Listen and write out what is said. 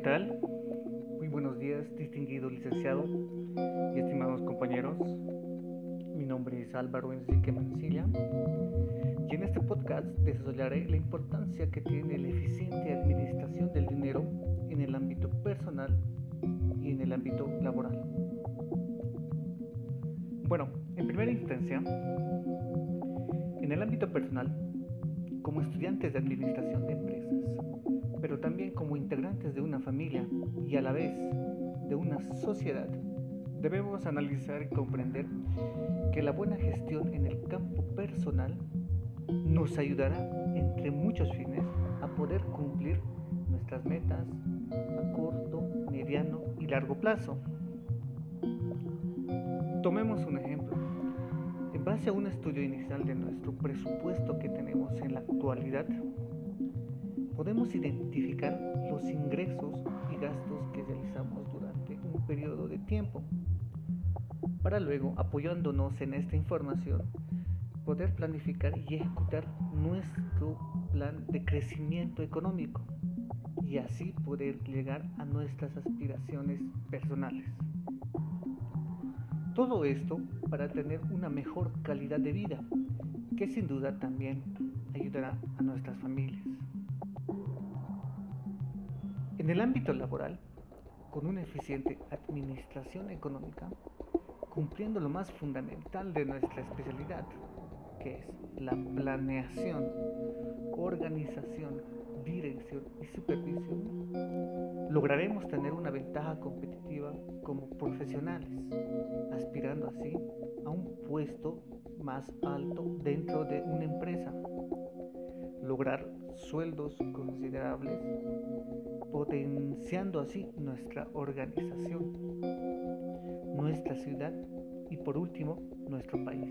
¿qué tal? Muy buenos días, distinguido licenciado y estimados compañeros. Mi nombre es Álvaro Enrique Mancilla y en este podcast desarrollaré la importancia que tiene la eficiente administración del dinero en el ámbito personal y en el ámbito laboral. Bueno, en primera instancia, en el ámbito personal, como estudiantes de administración de empresas, pero también como integrantes de una familia y a la vez de una sociedad, debemos analizar y comprender que la buena gestión en el campo personal nos ayudará, entre muchos fines, a poder cumplir nuestras metas a corto, mediano y largo plazo. Tomemos un ejemplo. En base a un estudio inicial de nuestro presupuesto que tenemos en la actualidad, podemos identificar los ingresos y gastos que realizamos durante un periodo de tiempo, para luego, apoyándonos en esta información, poder planificar y ejecutar nuestro plan de crecimiento económico y así poder llegar a nuestras aspiraciones personales. Todo esto para tener una mejor calidad de vida, que sin duda también ayudará a nuestras familias. En el ámbito laboral, con una eficiente administración económica, cumpliendo lo más fundamental de nuestra especialidad, que es la planeación, organización, dirección y supervisión, lograremos tener una ventaja competitiva como profesionales, aspirando así a un puesto más alto dentro de una empresa, lograr sueldos considerables, potenciando así nuestra organización, nuestra ciudad y por último nuestro país.